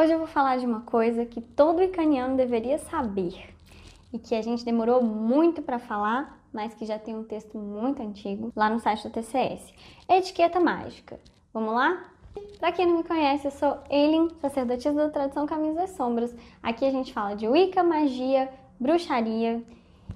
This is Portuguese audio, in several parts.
Hoje eu vou falar de uma coisa que todo icaniano deveria saber e que a gente demorou muito para falar, mas que já tem um texto muito antigo lá no site da TCS. Etiqueta mágica. Vamos lá? Para quem não me conhece, eu sou Eileen, sacerdotisa da tradição Caminhos das Sombras. Aqui a gente fala de Wicca, magia, bruxaria.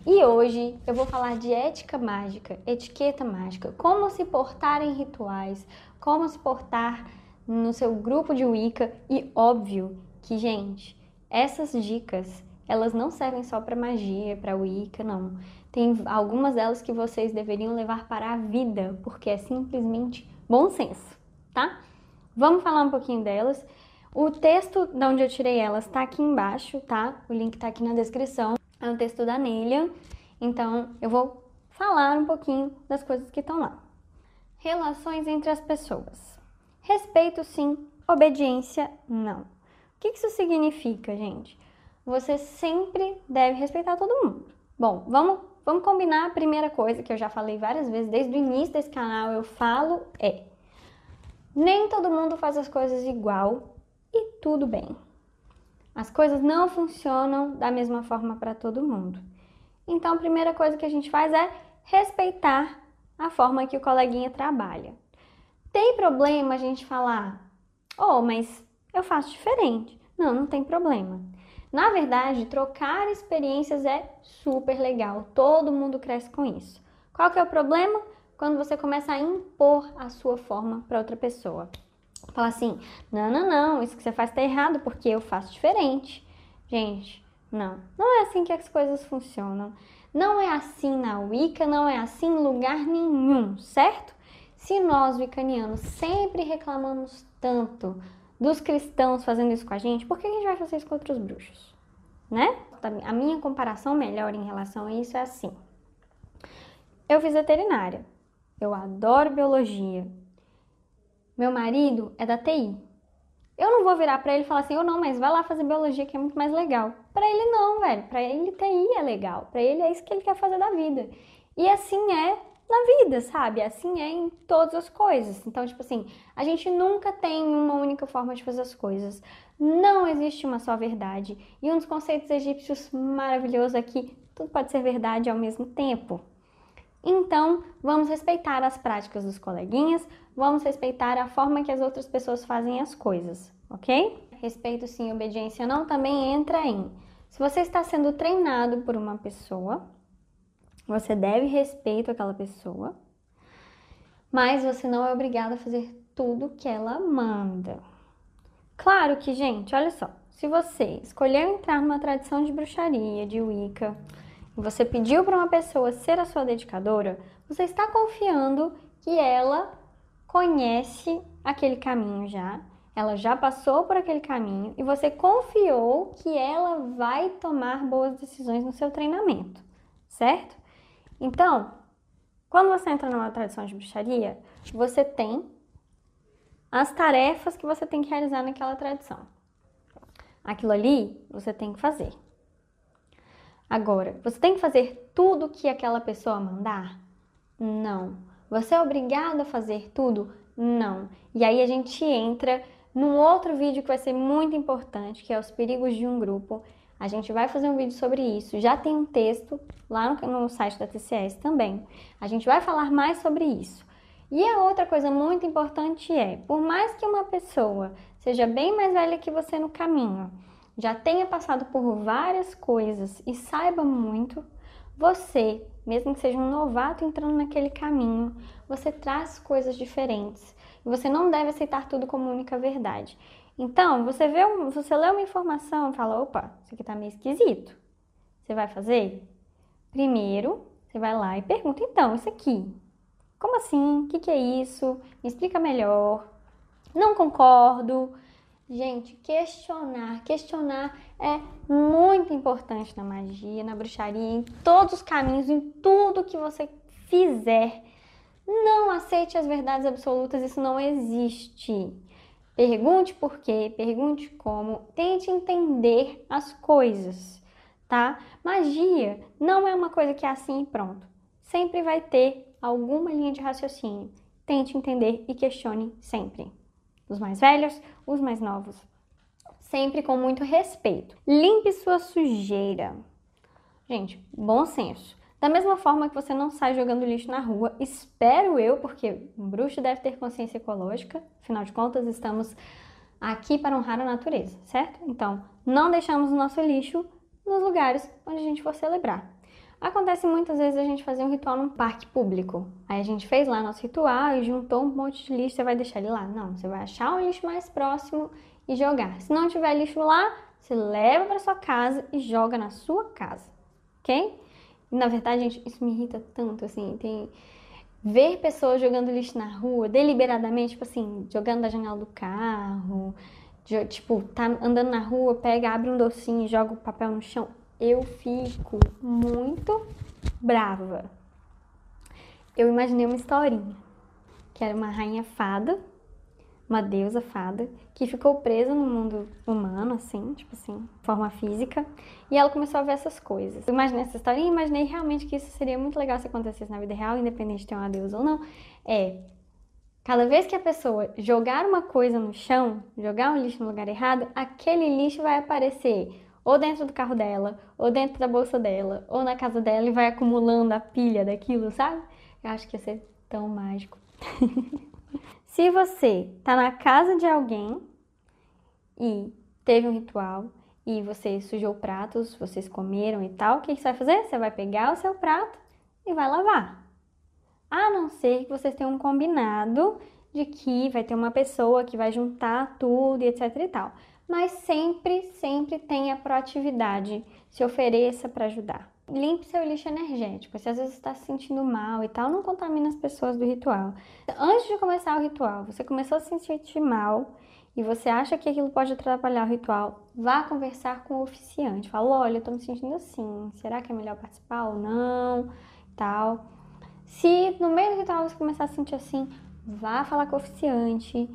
E hoje eu vou falar de ética mágica, etiqueta mágica, como se portar em rituais, como se portar no seu grupo de Wicca e óbvio que, gente, essas dicas elas não servem só para magia, para Wicca, não. Tem algumas delas que vocês deveriam levar para a vida, porque é simplesmente bom senso, tá? Vamos falar um pouquinho delas. O texto de onde eu tirei elas está aqui embaixo, tá? O link está aqui na descrição. É um texto da Nelia. Então, eu vou falar um pouquinho das coisas que estão lá. Relações entre as pessoas. Respeito sim, obediência não. O que isso significa, gente? Você sempre deve respeitar todo mundo. Bom, vamos, vamos combinar a primeira coisa que eu já falei várias vezes, desde o início desse canal eu falo é nem todo mundo faz as coisas igual e tudo bem. As coisas não funcionam da mesma forma para todo mundo. Então, a primeira coisa que a gente faz é respeitar a forma que o coleguinha trabalha. Tem problema a gente falar, oh, mas eu faço diferente. Não, não tem problema. Na verdade, trocar experiências é super legal. Todo mundo cresce com isso. Qual que é o problema? Quando você começa a impor a sua forma para outra pessoa. Fala assim: "Não, não, não, isso que você faz está errado porque eu faço diferente". Gente, não. Não é assim que as coisas funcionam. Não é assim na Wicca, não é assim em lugar nenhum, certo? Se nós, wicanianos, sempre reclamamos tanto dos cristãos fazendo isso com a gente, por que a gente vai fazer isso com outros bruxos? Né? A minha comparação melhor em relação a isso é assim. Eu fiz veterinária. Eu adoro biologia. Meu marido é da TI. Eu não vou virar para ele e falar assim: "Eu não, mas vai lá fazer biologia que é muito mais legal". Para ele não, velho. Para ele TI é legal. Para ele é isso que ele quer fazer da vida. E assim é na vida, sabe? Assim é em todas as coisas. Então, tipo assim, a gente nunca tem uma única forma de fazer as coisas. Não existe uma só verdade. E um dos conceitos egípcios maravilhosos é que tudo pode ser verdade ao mesmo tempo. Então, vamos respeitar as práticas dos coleguinhas, vamos respeitar a forma que as outras pessoas fazem as coisas, ok? Respeito sim, obediência não também entra em. Se você está sendo treinado por uma pessoa, você deve respeito àquela pessoa, mas você não é obrigado a fazer tudo que ela manda. Claro que, gente, olha só, se você escolheu entrar numa tradição de bruxaria, de Wicca, e você pediu para uma pessoa ser a sua dedicadora, você está confiando que ela conhece aquele caminho já, ela já passou por aquele caminho e você confiou que ela vai tomar boas decisões no seu treinamento, certo? Então, quando você entra numa tradição de bruxaria, você tem as tarefas que você tem que realizar naquela tradição. Aquilo ali você tem que fazer. Agora, você tem que fazer tudo que aquela pessoa mandar? Não. Você é obrigado a fazer tudo? Não. E aí a gente entra num outro vídeo que vai ser muito importante, que é os perigos de um grupo, a gente vai fazer um vídeo sobre isso. Já tem um texto lá no, no site da TCS também. A gente vai falar mais sobre isso. E a outra coisa muito importante é, por mais que uma pessoa seja bem mais velha que você no caminho, já tenha passado por várias coisas e saiba muito, você, mesmo que seja um novato entrando naquele caminho, você traz coisas diferentes. E você não deve aceitar tudo como única verdade. Então, você vê, um, você lê uma informação e fala, opa, isso aqui tá meio esquisito. Você vai fazer? Primeiro, você vai lá e pergunta, então, isso aqui, como assim? O que, que é isso? Me explica melhor. Não concordo. Gente, questionar, questionar é muito importante na magia, na bruxaria, em todos os caminhos, em tudo que você fizer. Não aceite as verdades absolutas, isso não existe. Pergunte por quê, pergunte como, tente entender as coisas, tá? Magia não é uma coisa que é assim e pronto. Sempre vai ter alguma linha de raciocínio. Tente entender e questione sempre. Os mais velhos, os mais novos. sempre com muito respeito. Limpe sua sujeira. Gente, bom senso. Da mesma forma que você não sai jogando lixo na rua, espero eu, porque um bruxo deve ter consciência ecológica, afinal de contas, estamos aqui para honrar a natureza, certo? Então, não deixamos o nosso lixo nos lugares onde a gente for celebrar. Acontece muitas vezes a gente fazer um ritual num parque público. Aí a gente fez lá nosso ritual e juntou um monte de lixo, você vai deixar ele lá? Não, você vai achar o lixo mais próximo e jogar. Se não tiver lixo lá, você leva para sua casa e joga na sua casa, ok? Na verdade, gente, isso me irrita tanto, assim, tem ver pessoas jogando lixo na rua, deliberadamente, tipo assim, jogando da janela do carro, tipo, tá andando na rua, pega, abre um docinho e joga o papel no chão eu fico muito brava. Eu imaginei uma historinha, que era uma rainha fada, uma deusa fada, que ficou presa no mundo humano, assim, tipo assim, forma física, e ela começou a ver essas coisas. Eu imaginei essa historinha e imaginei realmente que isso seria muito legal se acontecesse na vida real, independente de ter uma deusa ou não. É, cada vez que a pessoa jogar uma coisa no chão, jogar um lixo no lugar errado, aquele lixo vai aparecer ou dentro do carro dela, ou dentro da bolsa dela, ou na casa dela e vai acumulando a pilha daquilo, sabe? Eu acho que ia ser tão mágico. Se você tá na casa de alguém e teve um ritual e você sujou pratos, vocês comeram e tal, o que você vai fazer? Você vai pegar o seu prato e vai lavar. A não ser que vocês tenham um combinado de que vai ter uma pessoa que vai juntar tudo e etc e tal mas sempre, sempre tenha proatividade, se ofereça para ajudar. Limpe seu lixo energético. Se às vezes está se sentindo mal e tal, não contamine as pessoas do ritual. Antes de começar o ritual, você começou a se sentir mal e você acha que aquilo pode atrapalhar o ritual, vá conversar com o oficiante. Fala, olha, eu estou me sentindo assim, será que é melhor participar ou não? Tal. Se no meio do ritual você começar a se sentir assim, vá falar com o oficiante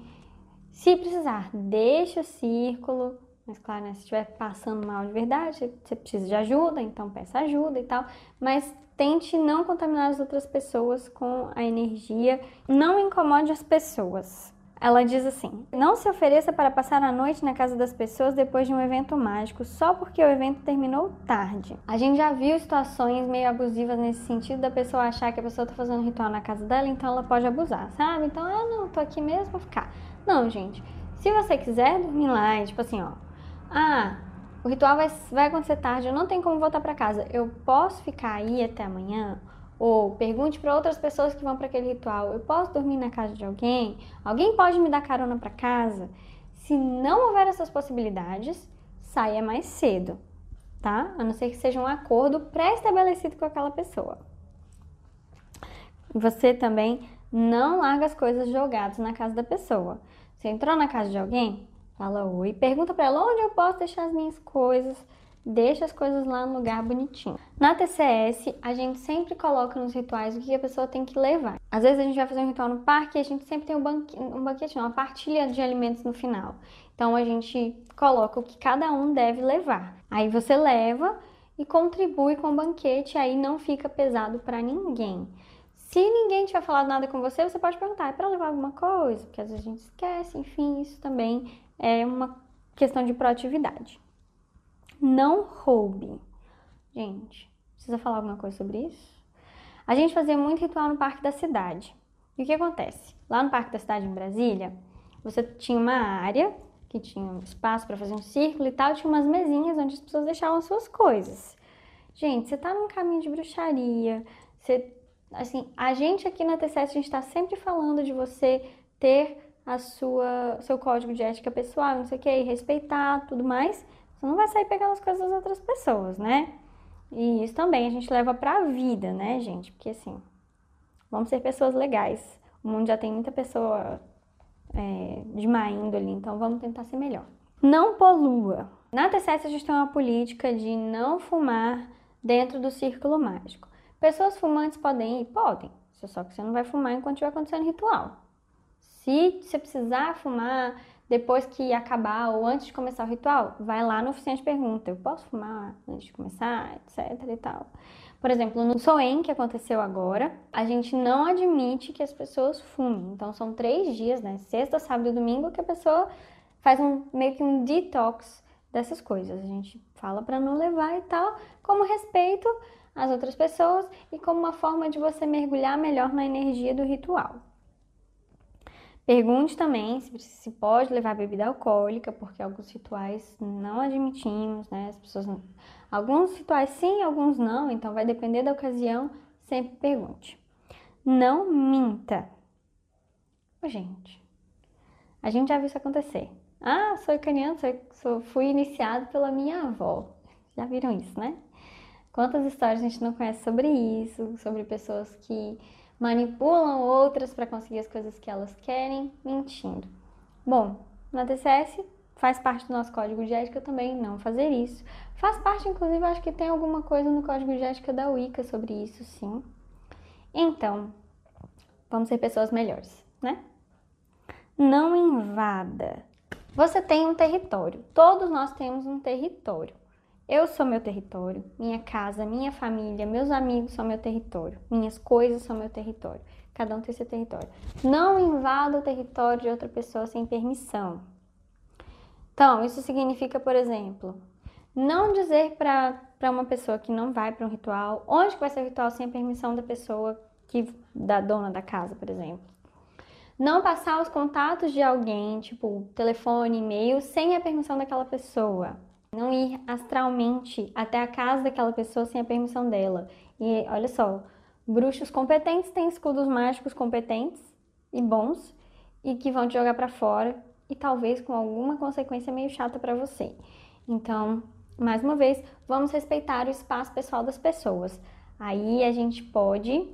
se precisar, deixa o círculo, mas claro, né, se estiver passando mal de verdade, você precisa de ajuda, então peça ajuda e tal, mas tente não contaminar as outras pessoas com a energia, não incomode as pessoas. Ela diz assim: Não se ofereça para passar a noite na casa das pessoas depois de um evento mágico só porque o evento terminou tarde. A gente já viu situações meio abusivas nesse sentido da pessoa achar que a pessoa está fazendo ritual na casa dela, então ela pode abusar, sabe? Então, eu não, tô aqui mesmo, vou ficar. Não, gente. Se você quiser dormir lá, tipo assim, ó. Ah, o ritual vai, vai acontecer tarde, eu não tenho como voltar para casa. Eu posso ficar aí até amanhã? Ou pergunte para outras pessoas que vão para aquele ritual: eu posso dormir na casa de alguém? Alguém pode me dar carona para casa? Se não houver essas possibilidades, saia mais cedo, tá? A não ser que seja um acordo pré-estabelecido com aquela pessoa. Você também não larga as coisas jogadas na casa da pessoa. Você entrou na casa de alguém? Fala oi, pergunta para ela onde eu posso deixar as minhas coisas, deixa as coisas lá no lugar bonitinho. Na TCS, a gente sempre coloca nos rituais o que a pessoa tem que levar. Às vezes a gente vai fazer um ritual no parque e a gente sempre tem um, banque, um banquete, uma partilha de alimentos no final. Então a gente coloca o que cada um deve levar. Aí você leva e contribui com o banquete, aí não fica pesado para ninguém. Se ninguém tiver falado nada com você, você pode perguntar: é para levar alguma coisa? Porque às vezes a gente esquece, enfim, isso também é uma questão de proatividade. Não roube. Gente, precisa falar alguma coisa sobre isso? A gente fazia muito ritual no Parque da Cidade. E o que acontece? Lá no Parque da Cidade, em Brasília, você tinha uma área que tinha um espaço para fazer um círculo e tal, tinha umas mesinhas onde as pessoas deixavam suas coisas. Gente, você tá num caminho de bruxaria, você assim, a gente aqui na T7 a gente está sempre falando de você ter a sua seu código de ética pessoal, não sei o que, respeitar tudo mais. Você não vai sair pegando as coisas das outras pessoas, né? E isso também a gente leva pra vida, né, gente? Porque assim, vamos ser pessoas legais. O mundo já tem muita pessoa é, de má índole, então vamos tentar ser melhor. Não polua. Na T7 a gente tem uma política de não fumar dentro do círculo mágico. Pessoas fumantes podem ir? Podem. Só que você não vai fumar enquanto estiver acontecendo ritual. Se você precisar fumar depois que acabar ou antes de começar o ritual, vai lá no oficiante e pergunta: eu posso fumar antes de começar, etc e tal. Por exemplo, no Soen, que aconteceu agora, a gente não admite que as pessoas fumem. Então, são três dias, né? Sexta, sábado e domingo, que a pessoa faz um meio que um detox dessas coisas. A gente fala para não levar e tal, como respeito às outras pessoas e como uma forma de você mergulhar melhor na energia do ritual. Pergunte também se, pode levar bebida alcoólica, porque alguns rituais não admitimos, né? As pessoas. Alguns rituais sim, alguns não, então vai depender da ocasião, sempre pergunte. Não minta. Gente, a gente já viu isso acontecer. Ah, sou ucraniano, sou, sou, fui iniciado pela minha avó. Já viram isso, né? Quantas histórias a gente não conhece sobre isso, sobre pessoas que manipulam outras para conseguir as coisas que elas querem, mentindo. Bom, na TCS faz parte do nosso código de ética também não fazer isso. Faz parte, inclusive, acho que tem alguma coisa no código de ética da Wicca sobre isso, sim. Então, vamos ser pessoas melhores, né? Não invada. Você tem um território. Todos nós temos um território. Eu sou meu território, minha casa, minha família, meus amigos são meu território, minhas coisas são meu território. Cada um tem seu território. Não invada o território de outra pessoa sem permissão. Então, isso significa, por exemplo, não dizer para uma pessoa que não vai para um ritual, onde vai ser o ritual sem a permissão da pessoa que da dona da casa, por exemplo. Não passar os contatos de alguém, tipo telefone, e-mail, sem a permissão daquela pessoa. Não ir astralmente até a casa daquela pessoa sem a permissão dela. E olha só, bruxos competentes têm escudos mágicos competentes e bons e que vão te jogar para fora e talvez com alguma consequência meio chata para você. Então, mais uma vez, vamos respeitar o espaço pessoal das pessoas. Aí a gente pode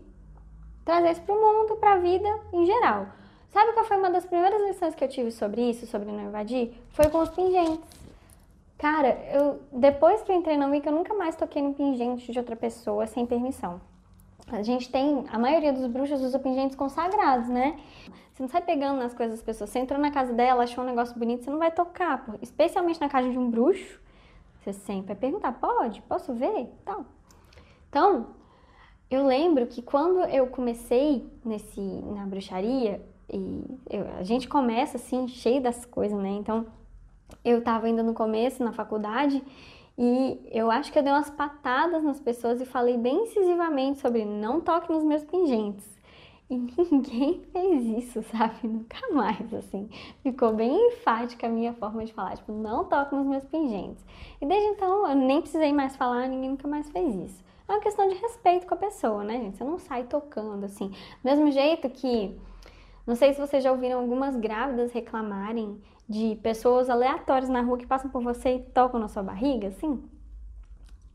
trazer isso para o mundo, para a vida em geral. Sabe qual foi uma das primeiras lições que eu tive sobre isso, sobre não invadir? Foi com os pingentes. Cara, eu depois que eu entrei na Wicca, eu nunca mais toquei no pingente de outra pessoa sem permissão. A gente tem, a maioria dos bruxos usa pingentes consagrados, né? Você não sai pegando nas coisas das pessoas. Você entrou na casa dela, achou um negócio bonito, você não vai tocar. Especialmente na casa de um bruxo, você sempre vai perguntar, pode? Posso ver? Então, então eu lembro que quando eu comecei nesse, na bruxaria, e eu, a gente começa assim, cheio das coisas, né? Então, eu estava ainda no começo, na faculdade, e eu acho que eu dei umas patadas nas pessoas e falei bem incisivamente sobre não toque nos meus pingentes. E ninguém fez isso, sabe? Nunca mais, assim. Ficou bem enfática a minha forma de falar, tipo, não toque nos meus pingentes. E desde então eu nem precisei mais falar, ninguém nunca mais fez isso. É uma questão de respeito com a pessoa, né, gente? Você não sai tocando, assim. Mesmo jeito que não sei se vocês já ouviram algumas grávidas reclamarem de pessoas aleatórias na rua que passam por você e tocam na sua barriga, assim.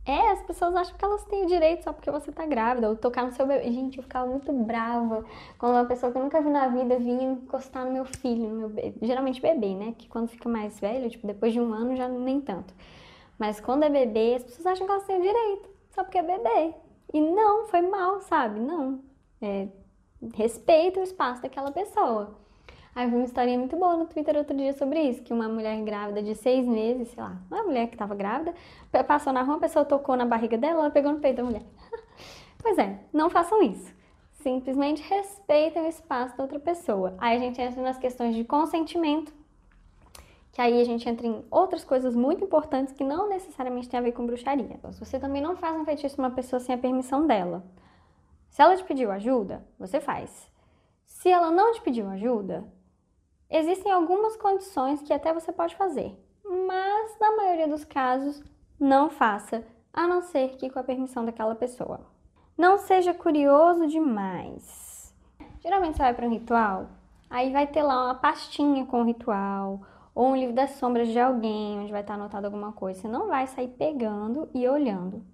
É, as pessoas acham que elas têm o direito só porque você tá grávida, ou tocar no seu bebê. Gente, eu ficava muito brava quando uma pessoa que eu nunca vi na vida vinha encostar no meu filho, no meu bebê. geralmente bebê, né? Que quando fica mais velho, tipo, depois de um ano já nem tanto. Mas quando é bebê, as pessoas acham que elas têm o direito, só porque é bebê. E não, foi mal, sabe? Não. É, respeita o espaço daquela pessoa. Aí eu vi uma historinha muito boa no Twitter outro dia sobre isso, que uma mulher grávida de seis meses, sei lá, uma mulher que estava grávida, passou na rua, a pessoa tocou na barriga dela, ela pegou no peito da mulher. pois é, não façam isso. Simplesmente respeitem o espaço da outra pessoa. Aí a gente entra nas questões de consentimento, que aí a gente entra em outras coisas muito importantes que não necessariamente tem a ver com bruxaria. Então, se você também não faz um feitiço uma pessoa sem a permissão dela, se ela te pediu ajuda, você faz. Se ela não te pediu ajuda, existem algumas condições que até você pode fazer, mas na maioria dos casos, não faça, a não ser que com a permissão daquela pessoa. Não seja curioso demais. Geralmente você vai para um ritual, aí vai ter lá uma pastinha com o ritual, ou um livro das sombras de alguém, onde vai estar anotado alguma coisa. Você não vai sair pegando e olhando.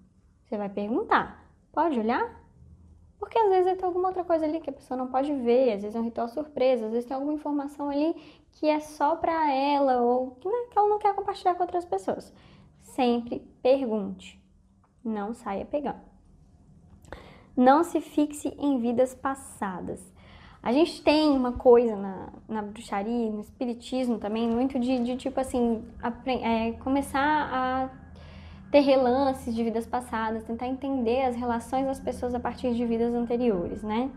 Você vai perguntar: pode olhar? Porque às vezes tem alguma outra coisa ali que a pessoa não pode ver, às vezes é um ritual surpresa, às vezes tem alguma informação ali que é só para ela ou né, que ela não quer compartilhar com outras pessoas. Sempre pergunte, não saia pegando. Não se fixe em vidas passadas. A gente tem uma coisa na, na bruxaria, no espiritismo também, muito de, de tipo assim, é, começar a ter relances de vidas passadas, tentar entender as relações das pessoas a partir de vidas anteriores, né?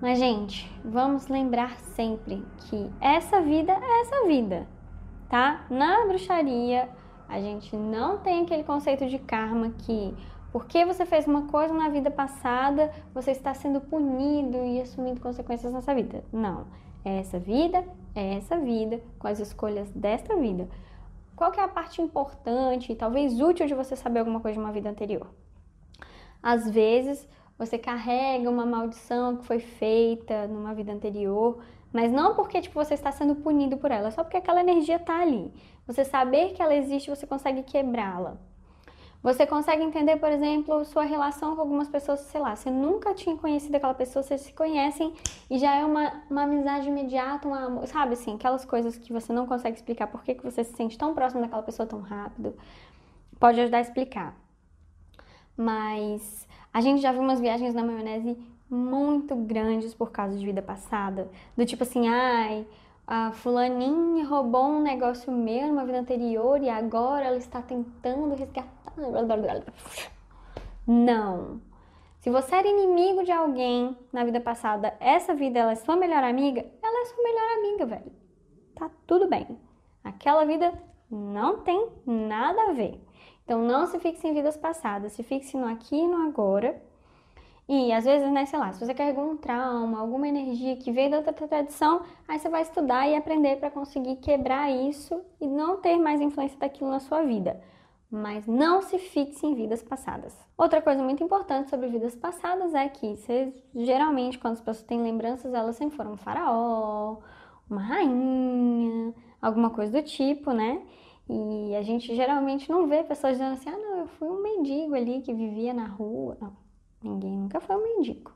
Mas, gente, vamos lembrar sempre que essa vida é essa vida, tá? Na bruxaria, a gente não tem aquele conceito de karma que porque você fez uma coisa na vida passada, você está sendo punido e assumindo consequências nessa vida. Não. É essa vida, é essa vida, com as escolhas desta vida. Qual que é a parte importante e talvez útil de você saber alguma coisa de uma vida anterior? Às vezes, você carrega uma maldição que foi feita numa vida anterior, mas não porque tipo, você está sendo punido por ela, só porque aquela energia está ali. Você saber que ela existe, você consegue quebrá-la. Você consegue entender, por exemplo, sua relação com algumas pessoas, sei lá, você nunca tinha conhecido aquela pessoa, vocês se conhecem e já é uma, uma amizade imediata, um amor, sabe assim, aquelas coisas que você não consegue explicar por que, que você se sente tão próximo daquela pessoa tão rápido. Pode ajudar a explicar. Mas a gente já viu umas viagens na maionese muito grandes por causa de vida passada. Do tipo assim, ai, a fulaninha roubou um negócio meu numa vida anterior e agora ela está tentando resgatar. Não. Se você era inimigo de alguém na vida passada, essa vida ela é sua melhor amiga, ela é sua melhor amiga, velho. Tá tudo bem. Aquela vida não tem nada a ver. Então não se fixe em vidas passadas, se fixe no aqui e no agora e às vezes, né, sei lá, se você carregou um trauma, alguma energia que veio da outra tradição, aí você vai estudar e aprender para conseguir quebrar isso e não ter mais influência daquilo na sua vida. Mas não se fixe em vidas passadas. Outra coisa muito importante sobre vidas passadas é que você, geralmente, quando as pessoas têm lembranças, elas sempre foram um faraó, uma rainha, alguma coisa do tipo, né? E a gente geralmente não vê pessoas dizendo assim: ah, não, eu fui um mendigo ali que vivia na rua. Não Ninguém nunca foi um mendigo.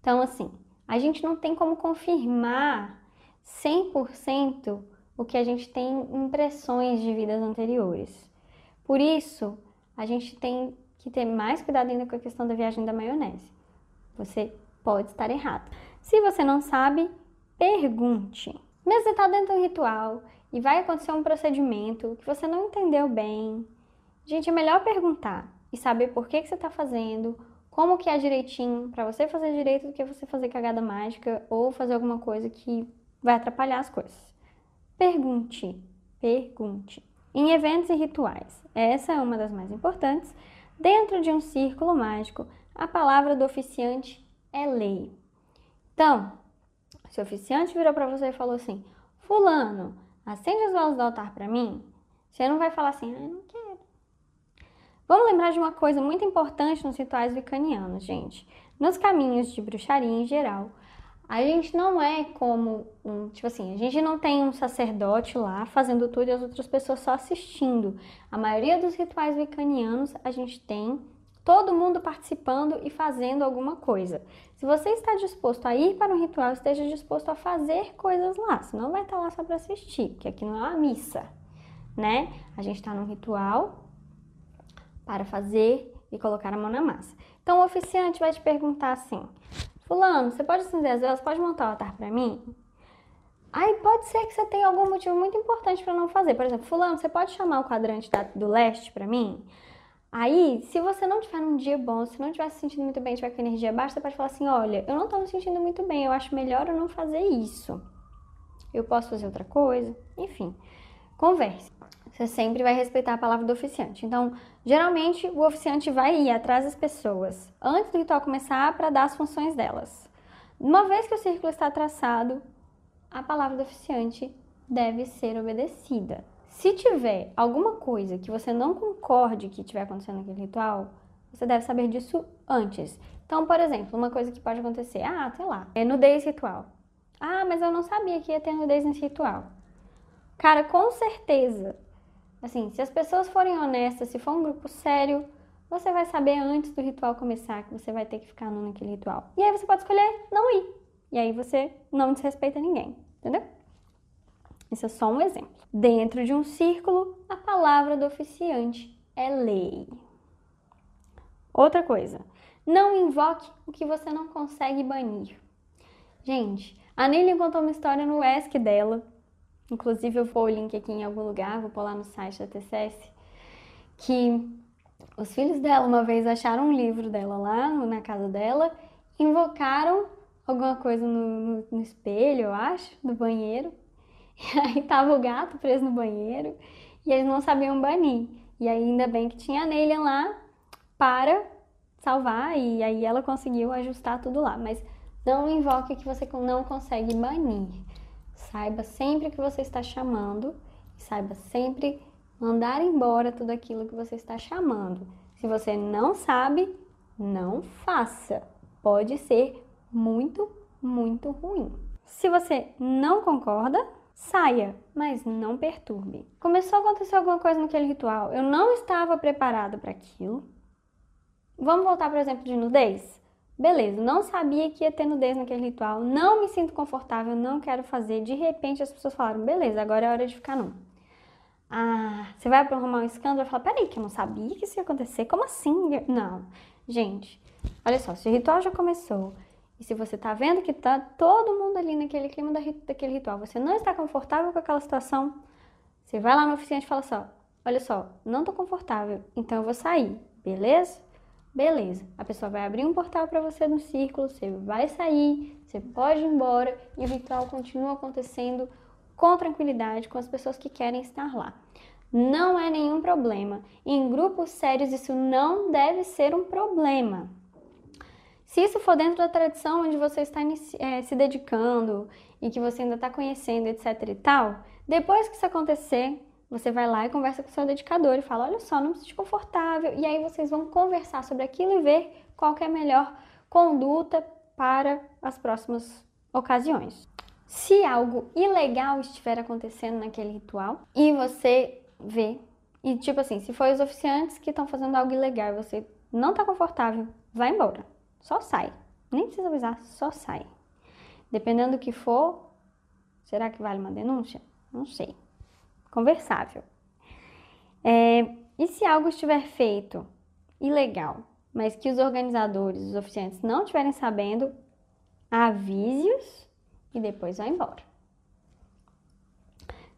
Então, assim, a gente não tem como confirmar 100% o que a gente tem impressões de vidas anteriores. Por isso, a gente tem que ter mais cuidado ainda com a questão da viagem da maionese. Você pode estar errado. Se você não sabe, pergunte. Mesmo você está dentro de um ritual e vai acontecer um procedimento que você não entendeu bem, gente, é melhor perguntar e saber por que, que você está fazendo, como que é direitinho para você fazer direito do que você fazer cagada mágica ou fazer alguma coisa que vai atrapalhar as coisas. Pergunte, pergunte. Em eventos e rituais, essa é uma das mais importantes. Dentro de um círculo mágico, a palavra do oficiante é lei. Então, se o oficiante virou para você e falou assim: Fulano, acende as velas do altar para mim, você não vai falar assim, ah, não quero Vamos lembrar de uma coisa muito importante nos rituais vicanianos, gente. Nos caminhos de bruxaria em geral, a gente não é como um, tipo assim, a gente não tem um sacerdote lá fazendo tudo e as outras pessoas só assistindo. A maioria dos rituais vicanianos a gente tem todo mundo participando e fazendo alguma coisa. Se você está disposto a ir para um ritual, esteja disposto a fazer coisas lá, senão vai estar lá só para assistir, que aqui não é uma missa, né? A gente está num ritual para fazer e colocar a mão na massa. Então o oficiante vai te perguntar assim: Fulano, você pode acender as velas? Pode montar o altar para mim? Aí pode ser que você tenha algum motivo muito importante para não fazer. Por exemplo, Fulano, você pode chamar o quadrante do leste para mim? Aí, se você não tiver num dia bom, se não estiver se sentindo muito bem, tiver com energia baixa, você pode falar assim: olha, eu não estou me sentindo muito bem, eu acho melhor eu não fazer isso. Eu posso fazer outra coisa? Enfim, converse. Você sempre vai respeitar a palavra do oficiante. Então, geralmente, o oficiante vai ir atrás das pessoas antes do ritual começar para dar as funções delas. Uma vez que o círculo está traçado, a palavra do oficiante deve ser obedecida. Se tiver alguma coisa que você não concorde que estiver acontecendo naquele ritual, você deve saber disso antes. Então, por exemplo, uma coisa que pode acontecer, ah, sei lá, é nudez ritual. Ah, mas eu não sabia que ia ter nudez nesse ritual. Cara, com certeza Assim, se as pessoas forem honestas, se for um grupo sério, você vai saber antes do ritual começar que você vai ter que ficar naquele ritual. E aí você pode escolher não ir. E aí você não desrespeita ninguém, entendeu? Isso é só um exemplo. Dentro de um círculo, a palavra do oficiante é lei. Outra coisa, não invoque o que você não consegue banir. Gente, a Nili contou uma história no ESC dela Inclusive, eu vou o link aqui em algum lugar, vou pôr lá no site da TCS, que os filhos dela uma vez acharam um livro dela lá na casa dela, invocaram alguma coisa no, no, no espelho, eu acho, do banheiro. E aí tava o gato preso no banheiro e eles não sabiam banir. E ainda bem que tinha a Neilian lá para salvar e aí ela conseguiu ajustar tudo lá. Mas não invoque que você não consegue banir. Saiba sempre que você está chamando e saiba sempre mandar embora tudo aquilo que você está chamando. Se você não sabe, não faça. Pode ser muito, muito ruim. Se você não concorda, saia, mas não perturbe. Começou a acontecer alguma coisa naquele ritual, eu não estava preparada para aquilo. Vamos voltar, por exemplo, de nudez? Beleza, não sabia que ia ter nudez naquele ritual, não me sinto confortável, não quero fazer. De repente as pessoas falaram, beleza, agora é hora de ficar não. Ah, você vai arrumar um escândalo e falar, peraí, que eu não sabia que isso ia acontecer, como assim? Não, gente, olha só, se o ritual já começou, e se você tá vendo que tá todo mundo ali naquele clima daquele ritual, você não está confortável com aquela situação, você vai lá no oficiante e fala só, olha só, não tô confortável, então eu vou sair, beleza? Beleza. A pessoa vai abrir um portal para você no círculo, você vai sair, você pode ir embora e o ritual continua acontecendo com tranquilidade com as pessoas que querem estar lá. Não é nenhum problema. Em grupos sérios isso não deve ser um problema. Se isso for dentro da tradição onde você está é, se dedicando e que você ainda está conhecendo, etc e tal, depois que isso acontecer, você vai lá e conversa com o seu dedicador e fala: Olha só, não me sinto confortável. E aí vocês vão conversar sobre aquilo e ver qual é a melhor conduta para as próximas ocasiões. Se algo ilegal estiver acontecendo naquele ritual e você vê, e tipo assim, se for os oficiantes que estão fazendo algo ilegal e você não está confortável, vai embora. Só sai. Nem precisa avisar, só sai. Dependendo do que for, será que vale uma denúncia? Não sei. Conversável. É, e se algo estiver feito ilegal, mas que os organizadores, os oficiantes não estiverem sabendo, avise-os e depois vá embora.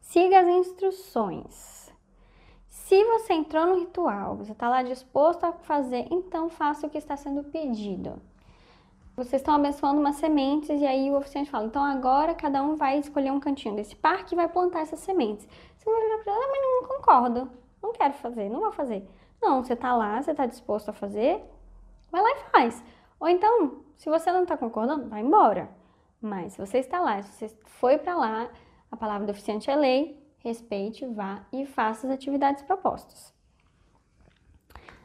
Siga as instruções. Se você entrou no ritual, você está lá disposto a fazer, então faça o que está sendo pedido. Vocês estão abençoando umas sementes e aí o oficiante fala: então agora cada um vai escolher um cantinho desse parque e vai plantar essas sementes. Você vai virar para ela, mas não concordo, não quero fazer, não vou fazer. Não, você está lá, você está disposto a fazer, vai lá e faz. Ou então, se você não está concordando, vai embora. Mas se você está lá, se você foi para lá, a palavra do oficiante é lei, respeite, vá e faça as atividades propostas.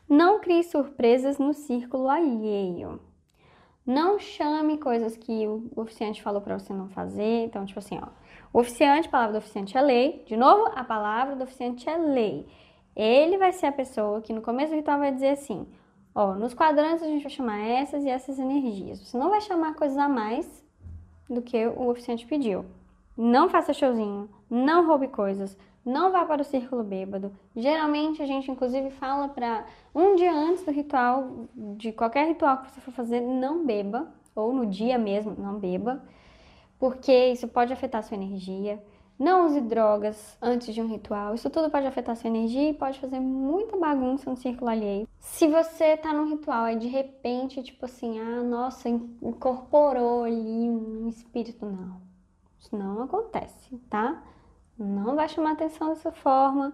Não crie surpresas no círculo alheio. Não chame coisas que o oficiante falou para você não fazer. Então, tipo assim, ó, o oficiante, a palavra do oficiante é lei. De novo, a palavra do oficiante é lei. Ele vai ser a pessoa que no começo do ritual vai dizer assim: ó, nos quadrantes a gente vai chamar essas e essas energias. Você não vai chamar coisas a mais do que o oficiante pediu. Não faça showzinho, não roube coisas, não vá para o círculo bêbado. Geralmente a gente inclusive fala para um dia antes do ritual, de qualquer ritual que você for fazer, não beba, ou no dia mesmo, não beba, porque isso pode afetar sua energia. Não use drogas antes de um ritual. Isso tudo pode afetar sua energia e pode fazer muita bagunça no círculo alheio. Se você tá num ritual e de repente, tipo assim, ah, nossa, incorporou ali um espírito, não. Isso não acontece, tá? Não vai chamar atenção dessa forma.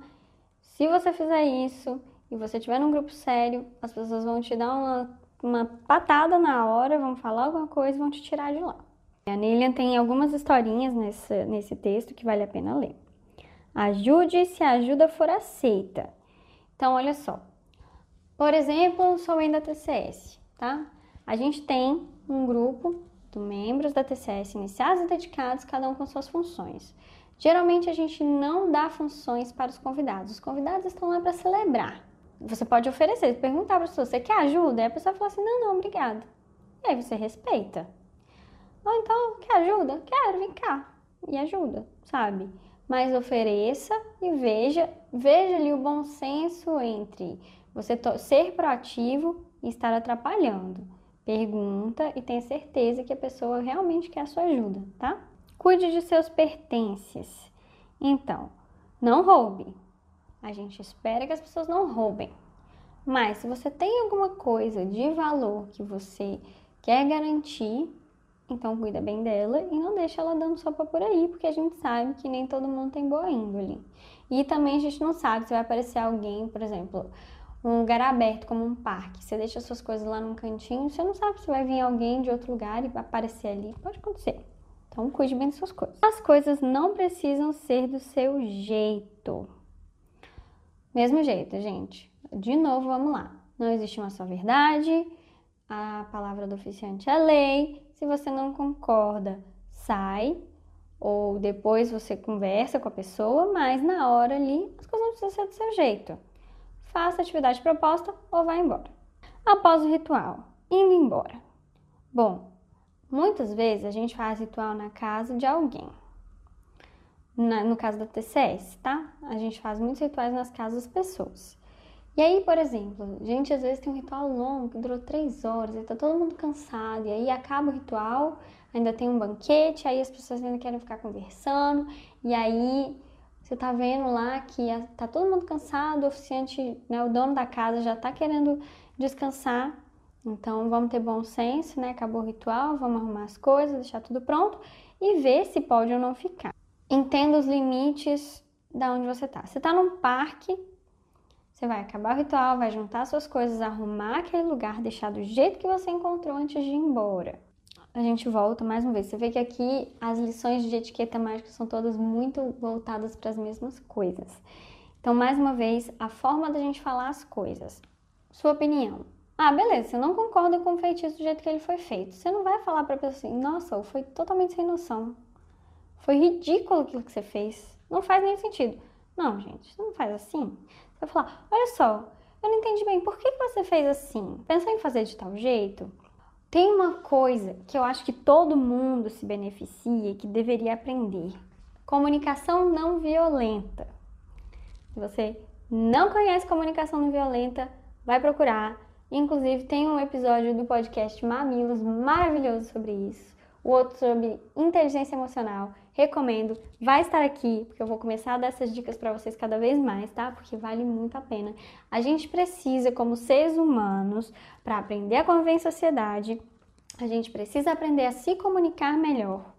Se você fizer isso e você estiver num grupo sério, as pessoas vão te dar uma, uma patada na hora, vão falar alguma coisa e vão te tirar de lá. A Nilian tem algumas historinhas nesse, nesse texto que vale a pena ler. Ajude se a ajuda for aceita. Então, olha só. Por exemplo, sou da TCS, tá? A gente tem um grupo de membros da TCS iniciados e dedicados, cada um com suas funções. Geralmente a gente não dá funções para os convidados. Os convidados estão lá para celebrar. Você pode oferecer, perguntar para a pessoa, você quer ajuda? E a pessoa fala assim, não, não, obrigada. E aí você respeita. Ou então, quer ajuda? Quero, vem cá. E ajuda, sabe? Mas ofereça e veja, veja ali o bom senso entre você ser proativo e estar atrapalhando. Pergunta e tenha certeza que a pessoa realmente quer a sua ajuda, tá? Cuide de seus pertences. Então, não roube. A gente espera que as pessoas não roubem. Mas se você tem alguma coisa de valor que você quer garantir, então cuida bem dela e não deixa ela dando sopa por aí, porque a gente sabe que nem todo mundo tem boa índole. E também a gente não sabe se vai aparecer alguém, por exemplo, um lugar aberto como um parque. Você deixa suas coisas lá num cantinho, você não sabe se vai vir alguém de outro lugar e aparecer ali. Pode acontecer. Então cuide bem das suas coisas. As coisas não precisam ser do seu jeito. Mesmo jeito, gente. De novo, vamos lá. Não existe uma só verdade. A palavra do oficiante é lei. Se você não concorda, sai. Ou depois você conversa com a pessoa, mas na hora ali as coisas não precisam ser do seu jeito. Faça a atividade proposta ou vá embora. Após o ritual, indo embora. Bom, muitas vezes a gente faz ritual na casa de alguém na, no caso da TCS, tá? A gente faz muitos rituais nas casas das pessoas. E aí, por exemplo, gente às vezes tem um ritual longo que durou três horas, e tá todo mundo cansado, e aí acaba o ritual, ainda tem um banquete, aí as pessoas ainda querem ficar conversando, e aí você tá vendo lá que tá todo mundo cansado, o oficiante, né, o dono da casa já tá querendo descansar, então vamos ter bom senso, né? Acabou o ritual, vamos arrumar as coisas, deixar tudo pronto e ver se pode ou não ficar entenda os limites da onde você está. Você está num parque, você vai acabar o ritual, vai juntar suas coisas, arrumar aquele lugar, deixar do jeito que você encontrou antes de ir embora. A gente volta mais uma vez. Você vê que aqui as lições de etiqueta mágica são todas muito voltadas para as mesmas coisas. Então, mais uma vez, a forma da gente falar as coisas. Sua opinião. Ah, beleza, você não concorda com o feitiço do jeito que ele foi feito. Você não vai falar para a pessoa assim, nossa, foi totalmente sem noção. Foi ridículo aquilo que você fez. Não faz nem sentido. Não, gente, não faz assim. Você vai falar: olha só, eu não entendi bem, por que você fez assim? Pensou em fazer de tal jeito? Tem uma coisa que eu acho que todo mundo se beneficia e que deveria aprender: comunicação não violenta. Se você não conhece comunicação não violenta, vai procurar. Inclusive, tem um episódio do podcast Mamilos maravilhoso sobre isso. O outro sobre inteligência emocional recomendo. Vai estar aqui, porque eu vou começar a dar essas dicas para vocês cada vez mais, tá? Porque vale muito a pena. A gente precisa, como seres humanos, para aprender a conviver em sociedade, a gente precisa aprender a se comunicar melhor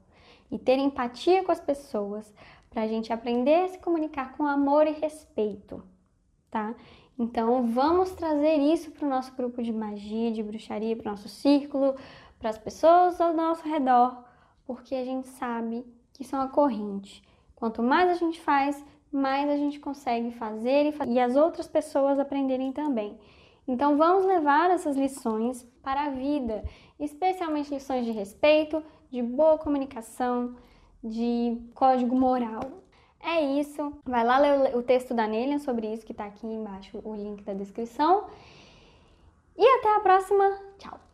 e ter empatia com as pessoas, para a gente aprender a se comunicar com amor e respeito, tá? Então, vamos trazer isso para o nosso grupo de magia, de bruxaria, para o nosso círculo, para as pessoas ao nosso redor, porque a gente sabe que são a corrente. Quanto mais a gente faz, mais a gente consegue fazer e, e as outras pessoas aprenderem também. Então vamos levar essas lições para a vida, especialmente lições de respeito, de boa comunicação, de código moral. É isso. Vai lá ler o texto da Nelian sobre isso que está aqui embaixo, o link da descrição. E até a próxima. Tchau!